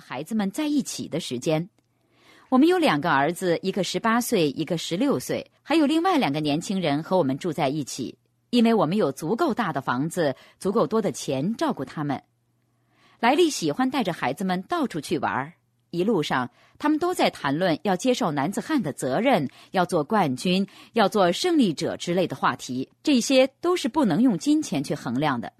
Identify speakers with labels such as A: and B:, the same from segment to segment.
A: 孩子们在一起的时间。我们有两个儿子，一个十八岁，一个十六岁，还有另外两个年轻人和我们住在一起，因为我们有足够大的房子，足够多的钱照顾他们。莱利喜欢带着孩子们到处去玩儿，一路上他们都在谈论要接受男子汉的责任，要做冠军，要做胜利者之类的话题，这些都是不能用金钱去衡量的。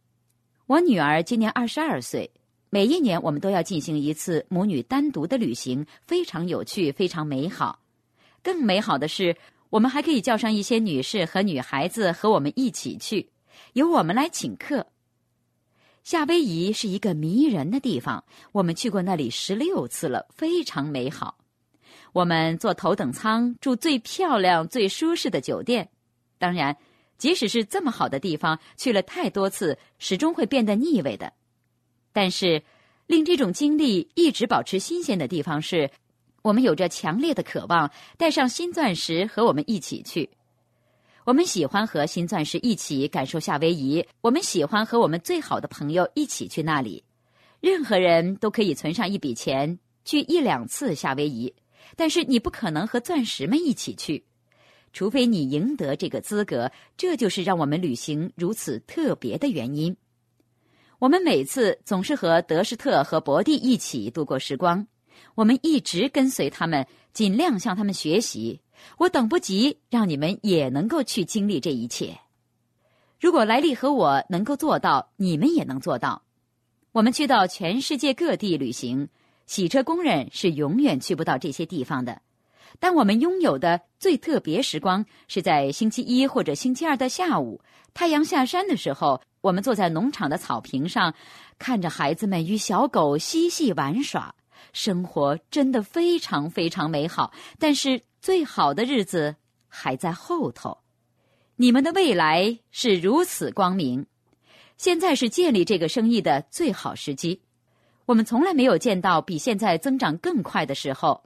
A: 我女儿今年二十二岁。每一年，我们都要进行一次母女单独的旅行，非常有趣，非常美好。更美好的是，我们还可以叫上一些女士和女孩子和我们一起去，由我们来请客。夏威夷是一个迷人的地方，我们去过那里十六次了，非常美好。我们坐头等舱，住最漂亮、最舒适的酒店。当然，即使是这么好的地方，去了太多次，始终会变得腻味的。但是，令这种经历一直保持新鲜的地方是，我们有着强烈的渴望带上新钻石和我们一起去。我们喜欢和新钻石一起感受夏威夷，我们喜欢和我们最好的朋友一起去那里。任何人都可以存上一笔钱去一两次夏威夷，但是你不可能和钻石们一起去，除非你赢得这个资格。这就是让我们旅行如此特别的原因。我们每次总是和德士特和伯蒂一起度过时光，我们一直跟随他们，尽量向他们学习。我等不及让你们也能够去经历这一切。如果莱利和我能够做到，你们也能做到。我们去到全世界各地旅行，洗车工人是永远去不到这些地方的。但我们拥有的最特别时光是在星期一或者星期二的下午，太阳下山的时候。我们坐在农场的草坪上，看着孩子们与小狗嬉戏玩耍，生活真的非常非常美好。但是，最好的日子还在后头。你们的未来是如此光明，现在是建立这个生意的最好时机。我们从来没有见到比现在增长更快的时候。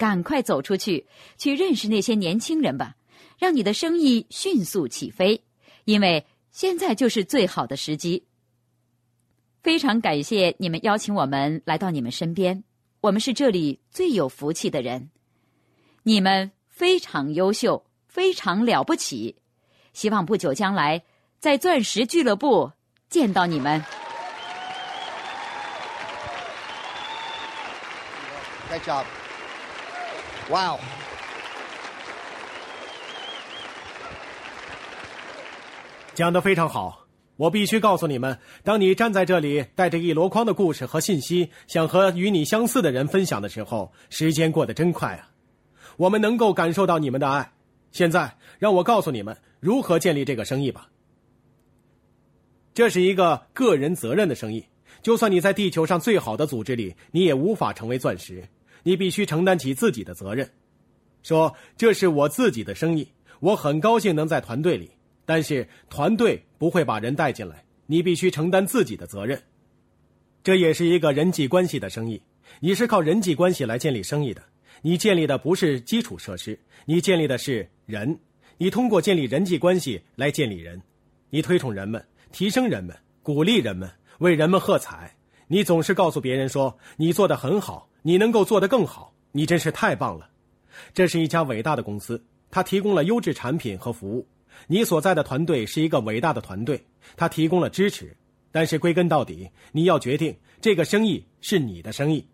A: 赶快走出去，去认识那些年轻人吧，让你的生意迅速起飞，因为。现在就是最好的时机。非常感谢你们邀请我们来到你们身边，我们是这里最有福气的人。你们非常优秀，非常了不起。希望不久将来在钻石俱乐部见到你们。
B: Great job! Wow.
C: 讲得非常好，我必须告诉你们：当你站在这里，带着一箩筐的故事和信息，想和与你相似的人分享的时候，时间过得真快啊！我们能够感受到你们的爱。现在，让我告诉你们如何建立这个生意吧。这是一个个人责任的生意，就算你在地球上最好的组织里，你也无法成为钻石。你必须承担起自己的责任，说这是我自己的生意，我很高兴能在团队里。但是团队不会把人带进来，你必须承担自己的责任。这也是一个人际关系的生意，你是靠人际关系来建立生意的。你建立的不是基础设施，你建立的是人。你通过建立人际关系来建立人，你推崇人们，提升人们，鼓励人们，为人们喝彩。你总是告诉别人说你做的很好，你能够做得更好，你真是太棒了。这是一家伟大的公司，它提供了优质产品和服务。你所在的团队是一个伟大的团队，它提供了支持，但是归根到底，你要决定这个生意是你的生意。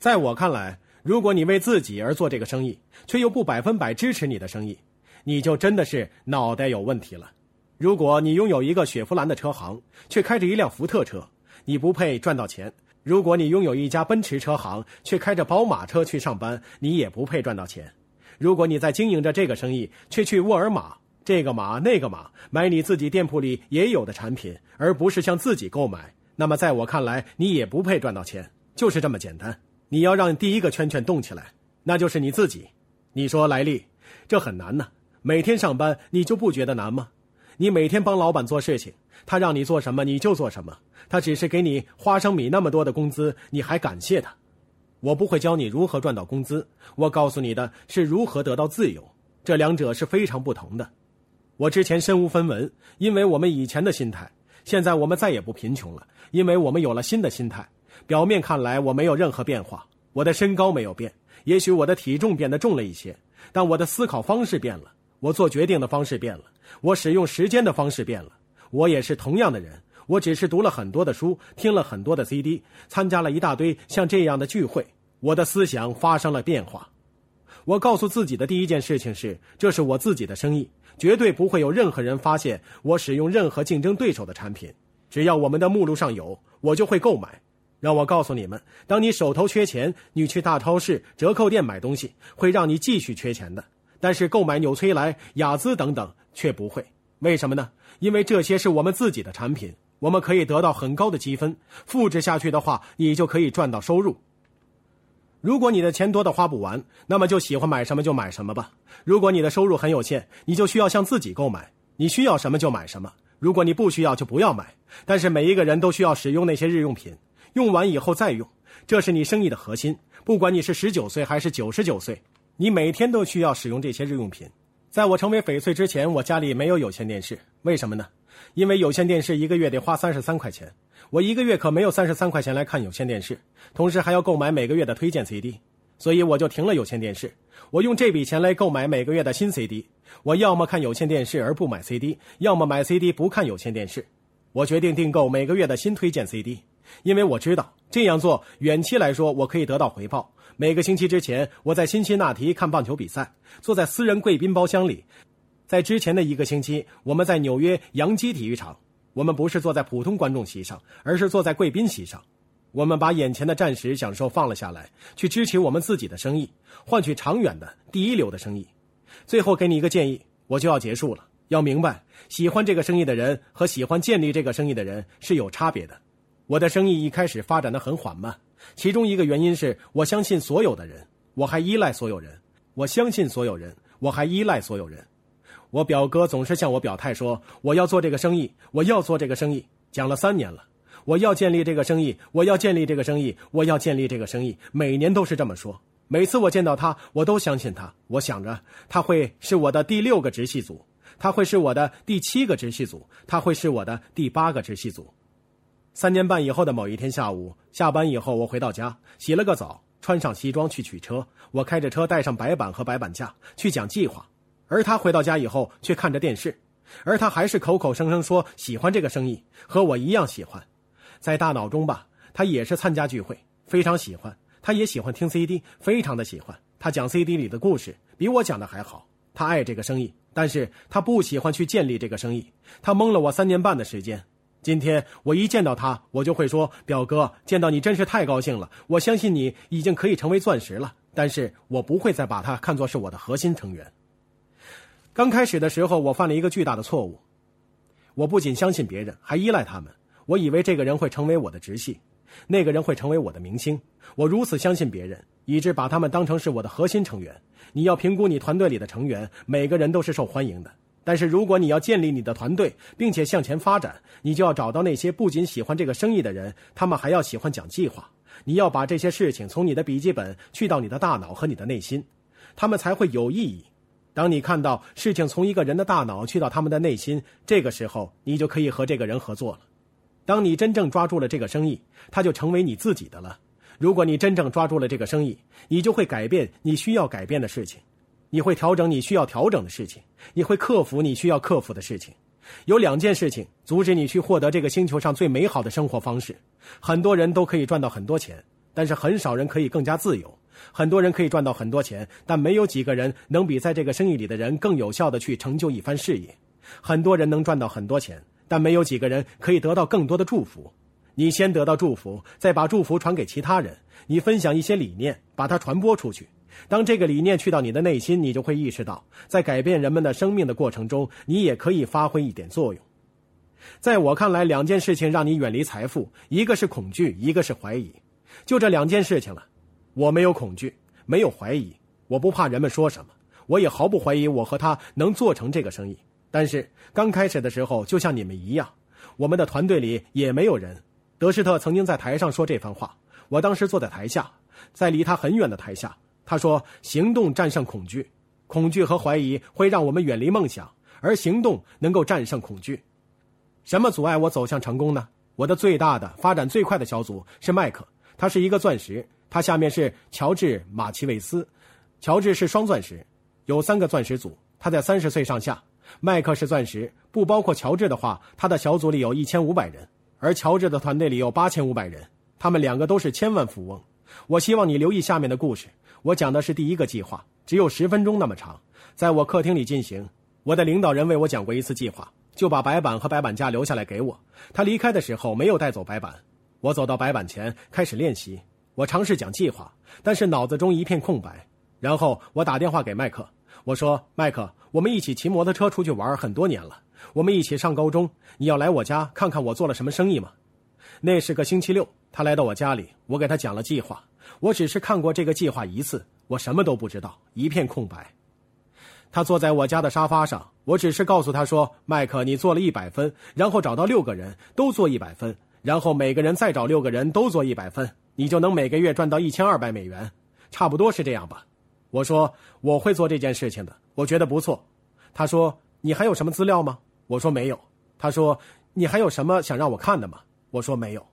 C: 在我看来，如果你为自己而做这个生意，却又不百分百支持你的生意，你就真的是脑袋有问题了。如果你拥有一个雪佛兰的车行，却开着一辆福特车，你不配赚到钱；如果你拥有一家奔驰车行，却开着宝马车去上班，你也不配赚到钱。如果你在经营着这个生意，却去沃尔玛这个码那个码买你自己店铺里也有的产品，而不是向自己购买，那么在我看来，你也不配赚到钱，就是这么简单。你要让第一个圈圈动起来，那就是你自己。你说莱利，这很难呢。每天上班你就不觉得难吗？你每天帮老板做事情，他让你做什么你就做什么，他只是给你花生米那么多的工资，你还感谢他？我不会教你如何赚到工资，我告诉你的是如何得到自由，这两者是非常不同的。我之前身无分文，因为我们以前的心态；现在我们再也不贫穷了，因为我们有了新的心态。表面看来我没有任何变化，我的身高没有变，也许我的体重变得重了一些，但我的思考方式变了，我做决定的方式变了，我使用时间的方式变了。我也是同样的人，我只是读了很多的书，听了很多的 CD，参加了一大堆像这样的聚会，我的思想发生了变化。我告诉自己的第一件事情是，这是我自己的生意，绝对不会有任何人发现我使用任何竞争对手的产品。只要我们的目录上有，我就会购买。让我告诉你们，当你手头缺钱，你去大超市、折扣店买东西，会让你继续缺钱的。但是购买纽崔莱、雅姿等等却不会。为什么呢？因为这些是我们自己的产品，我们可以得到很高的积分，复制下去的话，你就可以赚到收入。如果你的钱多的花不完，那么就喜欢买什么就买什么吧。如果你的收入很有限，你就需要向自己购买，你需要什么就买什么。如果你不需要，就不要买。但是每一个人都需要使用那些日用品，用完以后再用，这是你生意的核心。不管你是十九岁还是九十九岁，你每天都需要使用这些日用品。在我成为翡翠之前，我家里没有有线电视，为什么呢？因为有线电视一个月得花三十三块钱，我一个月可没有三十三块钱来看有线电视，同时还要购买每个月的推荐 CD，所以我就停了有线电视。我用这笔钱来购买每个月的新 CD。我要么看有线电视而不买 CD，要么买 CD 不看有线电视。我决定订购每个月的新推荐 CD，因为我知道这样做远期来说我可以得到回报。每个星期之前，我在辛辛那提看棒球比赛，坐在私人贵宾包厢里。在之前的一个星期，我们在纽约洋基体育场，我们不是坐在普通观众席上，而是坐在贵宾席上。我们把眼前的暂时享受放了下来，去支持我们自己的生意，换取长远的第一流的生意。最后给你一个建议，我就要结束了。要明白，喜欢这个生意的人和喜欢建立这个生意的人是有差别的。我的生意一开始发展的很缓慢。其中一个原因是我相信所有的人，我还依赖所有人。我相信所有人，我还依赖所有人。我表哥总是向我表态说：“我要做这个生意，我要做这个生意。”讲了三年了，我要建立这个生意，我要建立这个生意，我要建立这个生意。每年都是这么说。每次我见到他，我都相信他。我想着他会是我的第六个直系组，他会是我的第七个直系组，他会是我的第八个直系组。三年半以后的某一天下午，下班以后，我回到家，洗了个澡，穿上西装去取车。我开着车，带上白板和白板架去讲计划。而他回到家以后，却看着电视，而他还是口口声声说喜欢这个生意，和我一样喜欢。在大脑中吧，他也是参加聚会，非常喜欢。他也喜欢听 CD，非常的喜欢。他讲 CD 里的故事，比我讲的还好。他爱这个生意，但是他不喜欢去建立这个生意。他蒙了我三年半的时间。今天我一见到他，我就会说：“表哥，见到你真是太高兴了。我相信你已经可以成为钻石了。”但是我不会再把他看作是我的核心成员。刚开始的时候，我犯了一个巨大的错误。我不仅相信别人，还依赖他们。我以为这个人会成为我的直系，那个人会成为我的明星。我如此相信别人，以致把他们当成是我的核心成员。你要评估你团队里的成员，每个人都是受欢迎的。但是，如果你要建立你的团队，并且向前发展，你就要找到那些不仅喜欢这个生意的人，他们还要喜欢讲计划。你要把这些事情从你的笔记本去到你的大脑和你的内心，他们才会有意义。当你看到事情从一个人的大脑去到他们的内心，这个时候你就可以和这个人合作了。当你真正抓住了这个生意，它就成为你自己的了。如果你真正抓住了这个生意，你就会改变你需要改变的事情。你会调整你需要调整的事情，你会克服你需要克服的事情。有两件事情阻止你去获得这个星球上最美好的生活方式。很多人都可以赚到很多钱，但是很少人可以更加自由。很多人可以赚到很多钱，但没有几个人能比在这个生意里的人更有效的去成就一番事业。很多人能赚到很多钱，但没有几个人可以得到更多的祝福。你先得到祝福，再把祝福传给其他人。你分享一些理念，把它传播出去。当这个理念去到你的内心，你就会意识到，在改变人们的生命的过程中，你也可以发挥一点作用。在我看来，两件事情让你远离财富，一个是恐惧，一个是怀疑。就这两件事情了。我没有恐惧，没有怀疑，我不怕人们说什么，我也毫不怀疑我和他能做成这个生意。但是刚开始的时候，就像你们一样，我们的团队里也没有人。德施特曾经在台上说这番话，我当时坐在台下，在离他很远的台下。他说：“行动战胜恐惧，恐惧和怀疑会让我们远离梦想，而行动能够战胜恐惧。什么阻碍我走向成功呢？我的最大的、发展最快的小组是麦克，他是一个钻石，他下面是乔治·马奇维斯，乔治是双钻石，有三个钻石组，他在三十岁上下。麦克是钻石，不包括乔治的话，他的小组里有一千五百人，而乔治的团队里有八千五百人，他们两个都是千万富翁。我希望你留意下面的故事，我讲的是第一个计划，只有十分钟那么长，在我客厅里进行。我的领导人为我讲过一次计划，就把白板和白板架留下来给我。他离开的时候没有带走白板。我走到白板前开始练习，我尝试讲计划，但是脑子中一片空白。然后我打电话给麦克，我说：“麦克，我们一起骑摩托车出去玩很多年了，我们一起上高中，你要来我家看看我做了什么生意吗？”那是个星期六，他来到我家里，我给他讲了计划。我只是看过这个计划一次，我什么都不知道，一片空白。他坐在我家的沙发上，我只是告诉他说：“麦克，你做了一百分，然后找到六个人都做一百分，然后每个人再找六个人都做一百分，你就能每个月赚到一千二百美元，差不多是这样吧？”我说：“我会做这件事情的，我觉得不错。”他说：“你还有什么资料吗？”我说：“没有。”他说：“你还有什么想让我看的吗？”我说：“没有。”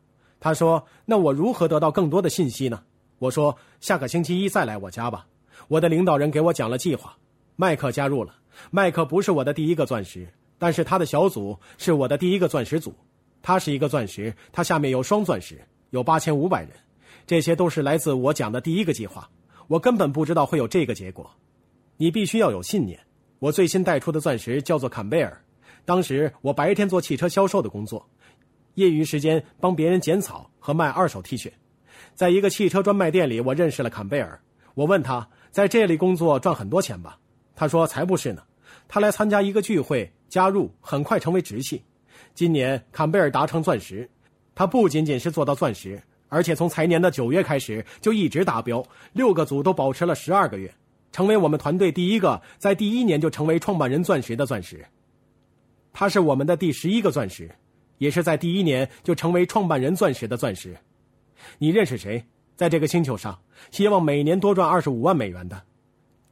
C: 他说：“那我如何得到更多的信息呢？”我说：“下个星期一再来我家吧。”我的领导人给我讲了计划。麦克加入了。麦克不是我的第一个钻石，但是他的小组是我的第一个钻石组。他是一个钻石，他下面有双钻石，有八千五百人。这些都是来自我讲的第一个计划。我根本不知道会有这个结果。你必须要有信念。我最新带出的钻石叫做坎贝尔。当时我白天做汽车销售的工作，业余时间帮别人剪草和卖二手 T 恤。在一个汽车专卖店里，我认识了坎贝尔。我问他在这里工作赚很多钱吧？他说：“才不是呢，他来参加一个聚会，加入，很快成为直系。今年坎贝尔达成钻石，他不仅仅是做到钻石，而且从财年的九月开始就一直达标，六个组都保持了十二个月，成为我们团队第一个在第一年就成为创办人钻石的钻石。他是我们的第十一个钻石，也是在第一年就成为创办人钻石的钻石。你认识谁在这个星球上希望每年多赚二十五万美元的？”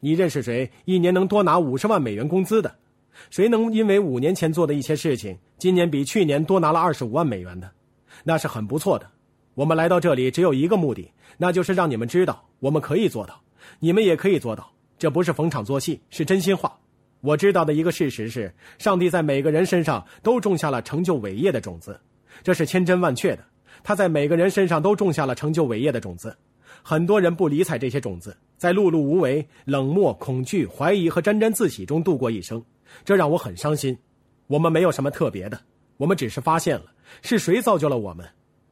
C: 你认识谁一年能多拿五十万美元工资的？谁能因为五年前做的一些事情，今年比去年多拿了二十五万美元的？那是很不错的。我们来到这里只有一个目的，那就是让你们知道我们可以做到，你们也可以做到。这不是逢场作戏，是真心话。我知道的一个事实是，上帝在每个人身上都种下了成就伟业的种子，这是千真万确的。他在每个人身上都种下了成就伟业的种子。很多人不理睬这些种子，在碌碌无为、冷漠、恐惧、怀疑和沾沾自喜中度过一生，这让我很伤心。我们没有什么特别的，我们只是发现了是谁造就了我们，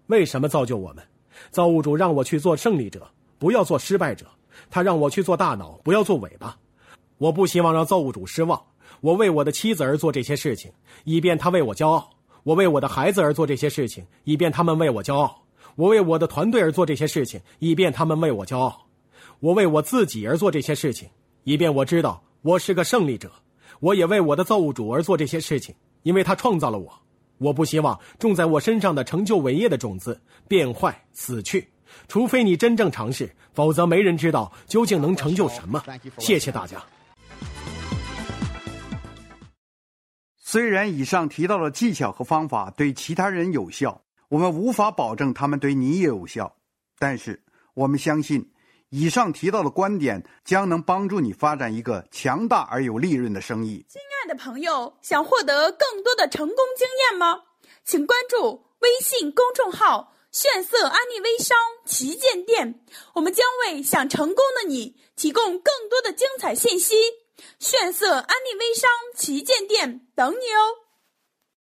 C: 为什么造就我们？造物主让我去做胜利者，不要做失败者。他让我去做大脑，不要做尾巴。我不希望让造物主失望。我为我的妻子而做这些事情，以便她为我骄傲；我为我的孩子而做这些事情，以便他们为我骄傲。我为我的团队而做这些事情，以便他们为我骄傲；我为我自己而做这些事情，以便我知道我是个胜利者。我也为我的造物主而做这些事情，因为他创造了我。我不希望种在我身上的成就伟业的种子变坏死去，除非你真正尝试，否则没人知道究竟能成就什么。谢谢大家。
D: 虽然以上提到的技巧和方法对其他人有效。我们无法保证他们对你也有效，但是我们相信，以上提到的观点将能帮助你发展一个强大而有利润的生意。
E: 亲爱的朋友，想获得更多的成功经验吗？请关注微信公众号“炫色安利微商旗舰店”，我们将为想成功的你提供更多的精彩信息。炫色安利微商旗舰店等你哦。